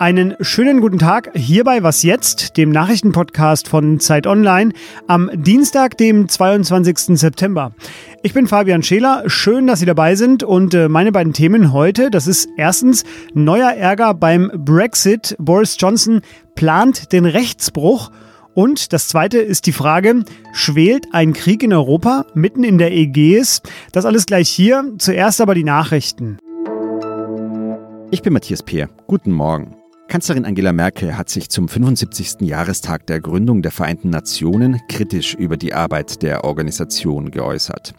Einen schönen guten Tag hierbei Was jetzt, dem Nachrichtenpodcast von Zeit Online am Dienstag, dem 22. September. Ich bin Fabian Scheler, schön, dass Sie dabei sind und äh, meine beiden Themen heute, das ist erstens neuer Ärger beim Brexit. Boris Johnson plant den Rechtsbruch und das zweite ist die Frage, schwelt ein Krieg in Europa mitten in der Ägäis? Das alles gleich hier, zuerst aber die Nachrichten. Ich bin Matthias Peer. Guten Morgen. Kanzlerin Angela Merkel hat sich zum 75. Jahrestag der Gründung der Vereinten Nationen kritisch über die Arbeit der Organisation geäußert.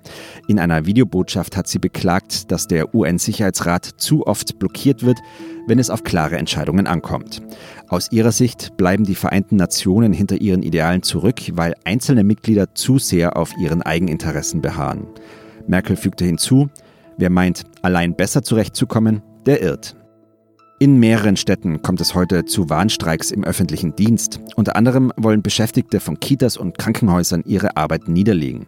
In einer Videobotschaft hat sie beklagt, dass der UN-Sicherheitsrat zu oft blockiert wird, wenn es auf klare Entscheidungen ankommt. Aus ihrer Sicht bleiben die Vereinten Nationen hinter ihren Idealen zurück, weil einzelne Mitglieder zu sehr auf ihren Eigeninteressen beharren. Merkel fügte hinzu, wer meint, allein besser zurechtzukommen, der irrt. In mehreren Städten kommt es heute zu Warnstreiks im öffentlichen Dienst. Unter anderem wollen Beschäftigte von Kitas und Krankenhäusern ihre Arbeit niederlegen.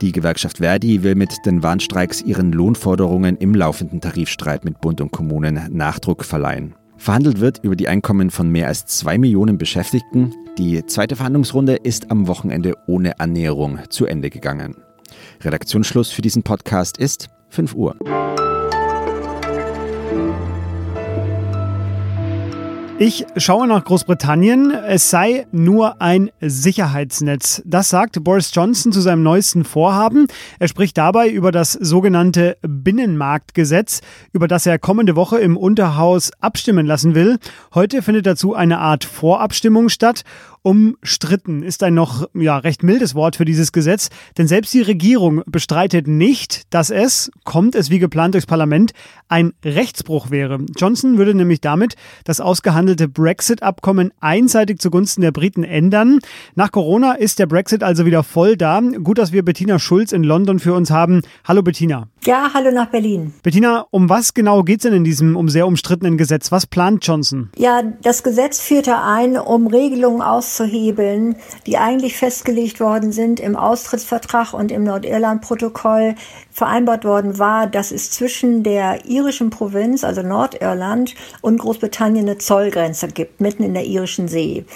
Die Gewerkschaft Verdi will mit den Warnstreiks ihren Lohnforderungen im laufenden Tarifstreit mit Bund und Kommunen Nachdruck verleihen. Verhandelt wird über die Einkommen von mehr als zwei Millionen Beschäftigten. Die zweite Verhandlungsrunde ist am Wochenende ohne Annäherung zu Ende gegangen. Redaktionsschluss für diesen Podcast ist 5 Uhr. Ich schaue nach Großbritannien. Es sei nur ein Sicherheitsnetz. Das sagt Boris Johnson zu seinem neuesten Vorhaben. Er spricht dabei über das sogenannte Binnenmarktgesetz, über das er kommende Woche im Unterhaus abstimmen lassen will. Heute findet dazu eine Art Vorabstimmung statt Umstritten ist ein noch ja, recht mildes Wort für dieses Gesetz, denn selbst die Regierung bestreitet nicht, dass es, kommt es wie geplant durchs Parlament, ein Rechtsbruch wäre. Johnson würde nämlich damit das ausgehandelte Brexit-Abkommen einseitig zugunsten der Briten ändern. Nach Corona ist der Brexit also wieder voll da. Gut, dass wir Bettina Schulz in London für uns haben. Hallo Bettina. Ja, hallo nach Berlin. Bettina, um was genau geht es denn in diesem um sehr umstrittenen Gesetz? Was plant Johnson? Ja, das Gesetz führte ein, um Regelungen aus auszuhebeln, die eigentlich festgelegt worden sind im Austrittsvertrag und im Nordirland-Protokoll vereinbart worden war, dass es zwischen der irischen Provinz, also Nordirland, und Großbritannien eine Zollgrenze gibt, mitten in der irischen See.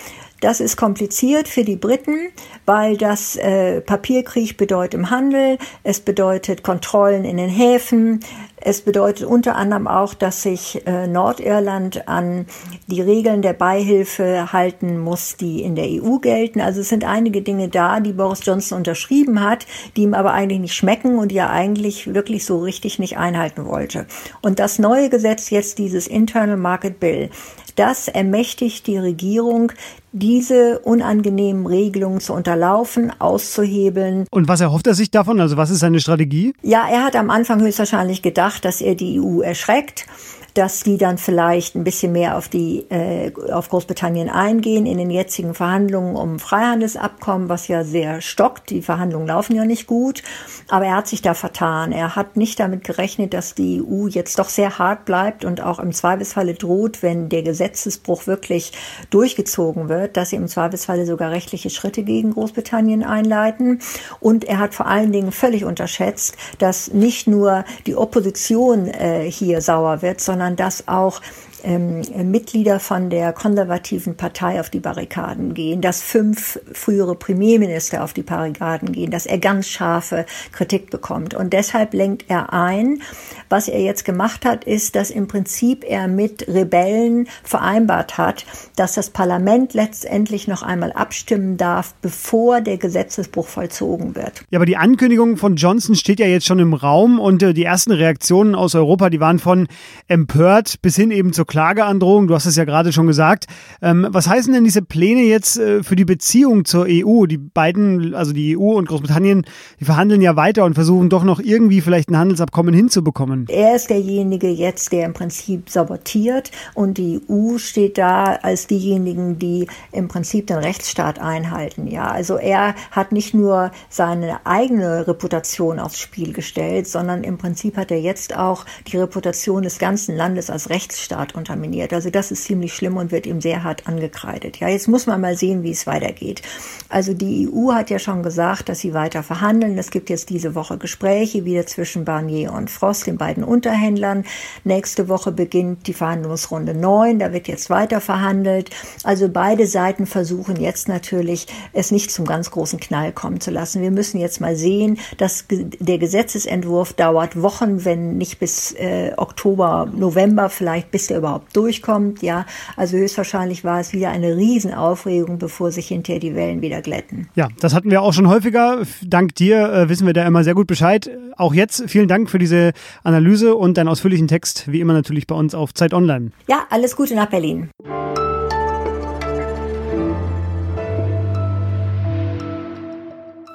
Das ist kompliziert für die Briten, weil das äh, Papierkrieg bedeutet im Handel, es bedeutet Kontrollen in den Häfen, es bedeutet unter anderem auch, dass sich äh, Nordirland an die Regeln der Beihilfe halten muss, die in der EU gelten. Also es sind einige Dinge da, die Boris Johnson unterschrieben hat, die ihm aber eigentlich nicht schmecken und die er eigentlich wirklich so richtig nicht einhalten wollte. Und das neue Gesetz jetzt, dieses Internal Market Bill, das ermächtigt die Regierung, diese unangenehmen Regelungen zu unterlaufen, auszuhebeln. Und was erhofft er sich davon? Also was ist seine Strategie? Ja, er hat am Anfang höchstwahrscheinlich gedacht, dass er die EU erschreckt dass die dann vielleicht ein bisschen mehr auf die äh, auf Großbritannien eingehen in den jetzigen Verhandlungen um Freihandelsabkommen, was ja sehr stockt. Die Verhandlungen laufen ja nicht gut, aber er hat sich da vertan. Er hat nicht damit gerechnet, dass die EU jetzt doch sehr hart bleibt und auch im Zweifelsfalle droht, wenn der Gesetzesbruch wirklich durchgezogen wird, dass sie im Zweifelsfalle sogar rechtliche Schritte gegen Großbritannien einleiten. Und er hat vor allen Dingen völlig unterschätzt, dass nicht nur die Opposition äh, hier sauer wird, sondern sondern dass auch ähm, Mitglieder von der konservativen Partei auf die Barrikaden gehen, dass fünf frühere Premierminister auf die Barrikaden gehen, dass er ganz scharfe Kritik bekommt. Und deshalb lenkt er ein. Was er jetzt gemacht hat, ist, dass im Prinzip er mit Rebellen vereinbart hat, dass das Parlament letztendlich noch einmal abstimmen darf, bevor der Gesetzesbruch vollzogen wird. Ja, aber die Ankündigung von Johnson steht ja jetzt schon im Raum und äh, die ersten Reaktionen aus Europa, die waren von empört bis hin eben zur Klageandrohung. Du hast es ja gerade schon gesagt. Ähm, was heißen denn diese Pläne jetzt äh, für die Beziehung zur EU? Die beiden, also die EU und Großbritannien, die verhandeln ja weiter und versuchen doch noch irgendwie vielleicht ein Handelsabkommen hinzubekommen. Er ist derjenige jetzt, der im Prinzip sabotiert und die EU steht da als diejenigen, die im Prinzip den Rechtsstaat einhalten. Ja, also er hat nicht nur seine eigene Reputation aufs Spiel gestellt, sondern im Prinzip hat er jetzt auch die Reputation des ganzen Landes als Rechtsstaat kontaminiert. Also das ist ziemlich schlimm und wird ihm sehr hart angekreidet. Ja, jetzt muss man mal sehen, wie es weitergeht. Also die EU hat ja schon gesagt, dass sie weiter verhandeln. Es gibt jetzt diese Woche Gespräche wieder zwischen Barnier und Frost, den beiden Unterhändlern. Nächste Woche beginnt die Verhandlungsrunde 9. Da wird jetzt weiter verhandelt. Also beide Seiten versuchen jetzt natürlich, es nicht zum ganz großen Knall kommen zu lassen. Wir müssen jetzt mal sehen, dass der Gesetzesentwurf dauert Wochen, wenn nicht bis äh, Oktober, November vielleicht, bis der überhaupt durchkommt. Ja, also höchstwahrscheinlich war es wieder eine Riesenaufregung, bevor sich hinterher die Wellen wieder glätten. Ja, das hatten wir auch schon häufiger. Dank dir äh, wissen wir da immer sehr gut Bescheid. Auch jetzt vielen Dank für diese Analyse und deinen ausführlichen Text, wie immer natürlich bei uns auf Zeit Online. Ja, alles Gute nach Berlin.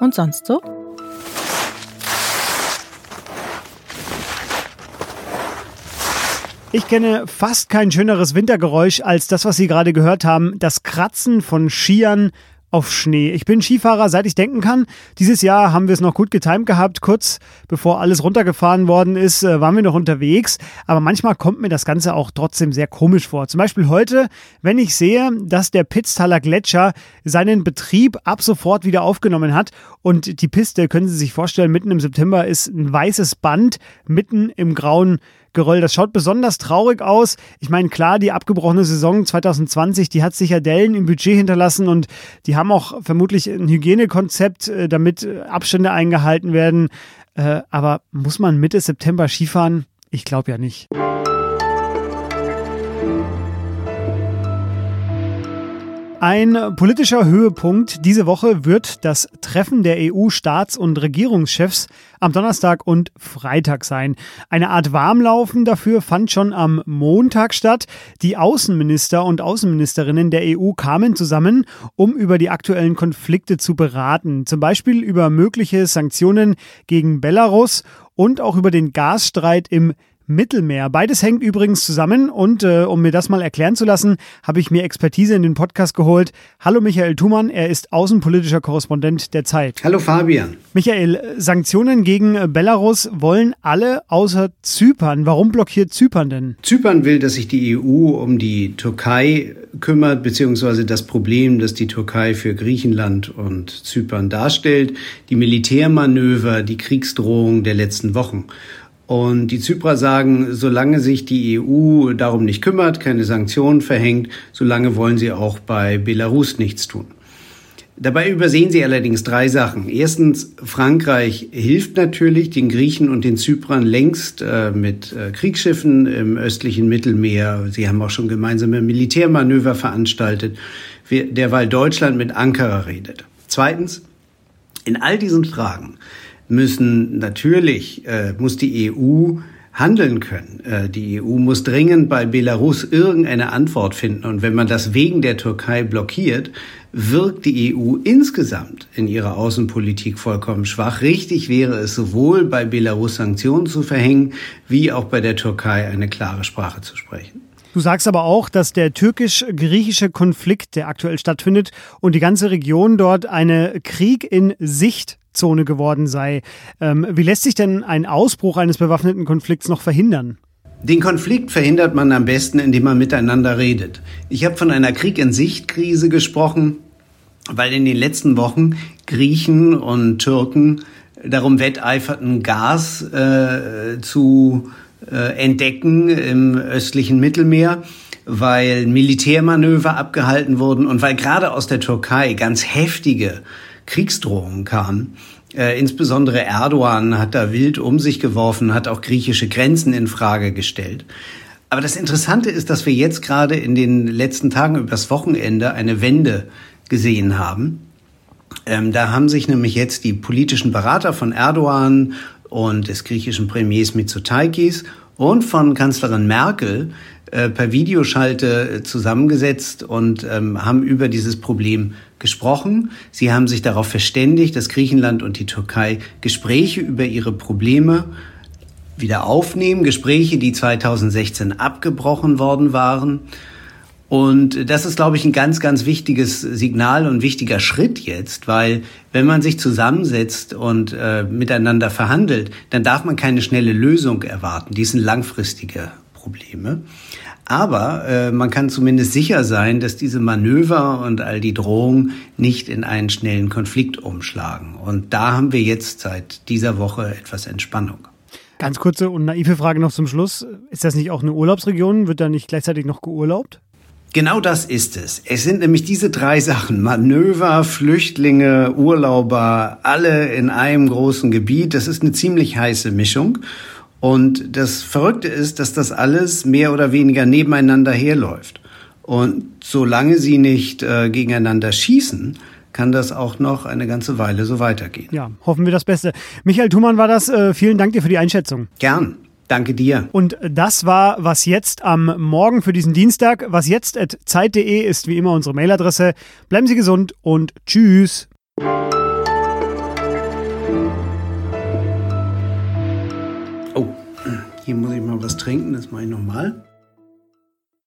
Und sonst so? Ich kenne fast kein schöneres Wintergeräusch als das, was Sie gerade gehört haben, das Kratzen von Skiern auf Schnee. Ich bin Skifahrer, seit ich denken kann. Dieses Jahr haben wir es noch gut getimt gehabt. Kurz bevor alles runtergefahren worden ist, äh, waren wir noch unterwegs. Aber manchmal kommt mir das Ganze auch trotzdem sehr komisch vor. Zum Beispiel heute, wenn ich sehe, dass der Pitztaler Gletscher seinen Betrieb ab sofort wieder aufgenommen hat. Und die Piste, können Sie sich vorstellen, mitten im September ist ein weißes Band mitten im grauen Geröll. Das schaut besonders traurig aus. Ich meine, klar, die abgebrochene Saison 2020, die hat sicher Dellen im Budget hinterlassen und die haben auch vermutlich ein Hygienekonzept, äh, damit äh, Abstände eingehalten werden. Äh, aber muss man Mitte September Skifahren? Ich glaube ja nicht. Ein politischer Höhepunkt diese Woche wird das Treffen der EU-Staats- und Regierungschefs am Donnerstag und Freitag sein. Eine Art Warmlaufen dafür fand schon am Montag statt. Die Außenminister und Außenministerinnen der EU kamen zusammen, um über die aktuellen Konflikte zu beraten. Zum Beispiel über mögliche Sanktionen gegen Belarus und auch über den Gasstreit im Mittelmeer. Beides hängt übrigens zusammen und äh, um mir das mal erklären zu lassen, habe ich mir Expertise in den Podcast geholt. Hallo Michael Thumann, er ist außenpolitischer Korrespondent der Zeit. Hallo Fabian. Michael, Sanktionen gegen Belarus wollen alle außer Zypern. Warum blockiert Zypern denn? Zypern will, dass sich die EU um die Türkei kümmert, beziehungsweise das Problem, das die Türkei für Griechenland und Zypern darstellt, die Militärmanöver, die Kriegsdrohung der letzten Wochen. Und die Zyprer sagen, solange sich die EU darum nicht kümmert, keine Sanktionen verhängt, solange wollen sie auch bei Belarus nichts tun. Dabei übersehen sie allerdings drei Sachen. Erstens, Frankreich hilft natürlich den Griechen und den Zyprern längst äh, mit äh, Kriegsschiffen im östlichen Mittelmeer. Sie haben auch schon gemeinsame Militärmanöver veranstaltet, derweil Deutschland mit Ankara redet. Zweitens, in all diesen Fragen müssen natürlich, äh, muss die EU handeln können. Äh, die EU muss dringend bei Belarus irgendeine Antwort finden. Und wenn man das wegen der Türkei blockiert, wirkt die EU insgesamt in ihrer Außenpolitik vollkommen schwach. Richtig wäre es sowohl bei Belarus Sanktionen zu verhängen, wie auch bei der Türkei eine klare Sprache zu sprechen. Du sagst aber auch, dass der türkisch-griechische Konflikt, der aktuell stattfindet, und die ganze Region dort eine Krieg in Sicht Zone geworden sei. Ähm, wie lässt sich denn ein Ausbruch eines bewaffneten Konflikts noch verhindern? Den Konflikt verhindert man am besten, indem man miteinander redet. Ich habe von einer Krieg in Sicht-Krise gesprochen, weil in den letzten Wochen Griechen und Türken darum wetteiferten, Gas äh, zu äh, entdecken im östlichen Mittelmeer weil Militärmanöver abgehalten wurden und weil gerade aus der Türkei ganz heftige Kriegsdrohungen kamen. Äh, insbesondere Erdogan hat da wild um sich geworfen, hat auch griechische Grenzen in Frage gestellt. Aber das Interessante ist, dass wir jetzt gerade in den letzten Tagen übers Wochenende eine Wende gesehen haben. Ähm, da haben sich nämlich jetzt die politischen Berater von Erdogan und des griechischen Premiers Mitsotakis und von Kanzlerin Merkel äh, per Videoschalte äh, zusammengesetzt und ähm, haben über dieses Problem gesprochen. Sie haben sich darauf verständigt, dass Griechenland und die Türkei Gespräche über ihre Probleme wieder aufnehmen, Gespräche, die 2016 abgebrochen worden waren. Und das ist, glaube ich, ein ganz, ganz wichtiges Signal und wichtiger Schritt jetzt, weil wenn man sich zusammensetzt und äh, miteinander verhandelt, dann darf man keine schnelle Lösung erwarten. Die ist ein langfristiger Probleme. Aber äh, man kann zumindest sicher sein, dass diese Manöver und all die Drohungen nicht in einen schnellen Konflikt umschlagen. Und da haben wir jetzt seit dieser Woche etwas Entspannung. Ganz kurze und naive Frage noch zum Schluss. Ist das nicht auch eine Urlaubsregion? Wird da nicht gleichzeitig noch geurlaubt? Genau das ist es. Es sind nämlich diese drei Sachen. Manöver, Flüchtlinge, Urlauber, alle in einem großen Gebiet. Das ist eine ziemlich heiße Mischung. Und das Verrückte ist, dass das alles mehr oder weniger nebeneinander herläuft. Und solange sie nicht äh, gegeneinander schießen, kann das auch noch eine ganze Weile so weitergehen. Ja, hoffen wir das Beste. Michael Thumann war das. Äh, vielen Dank dir für die Einschätzung. Gern. Danke dir. Und das war was jetzt am Morgen für diesen Dienstag. Was jetzt at zeit.de ist wie immer unsere Mailadresse. Bleiben Sie gesund und tschüss. Hier muss ich mal was trinken. Das mache ich nochmal.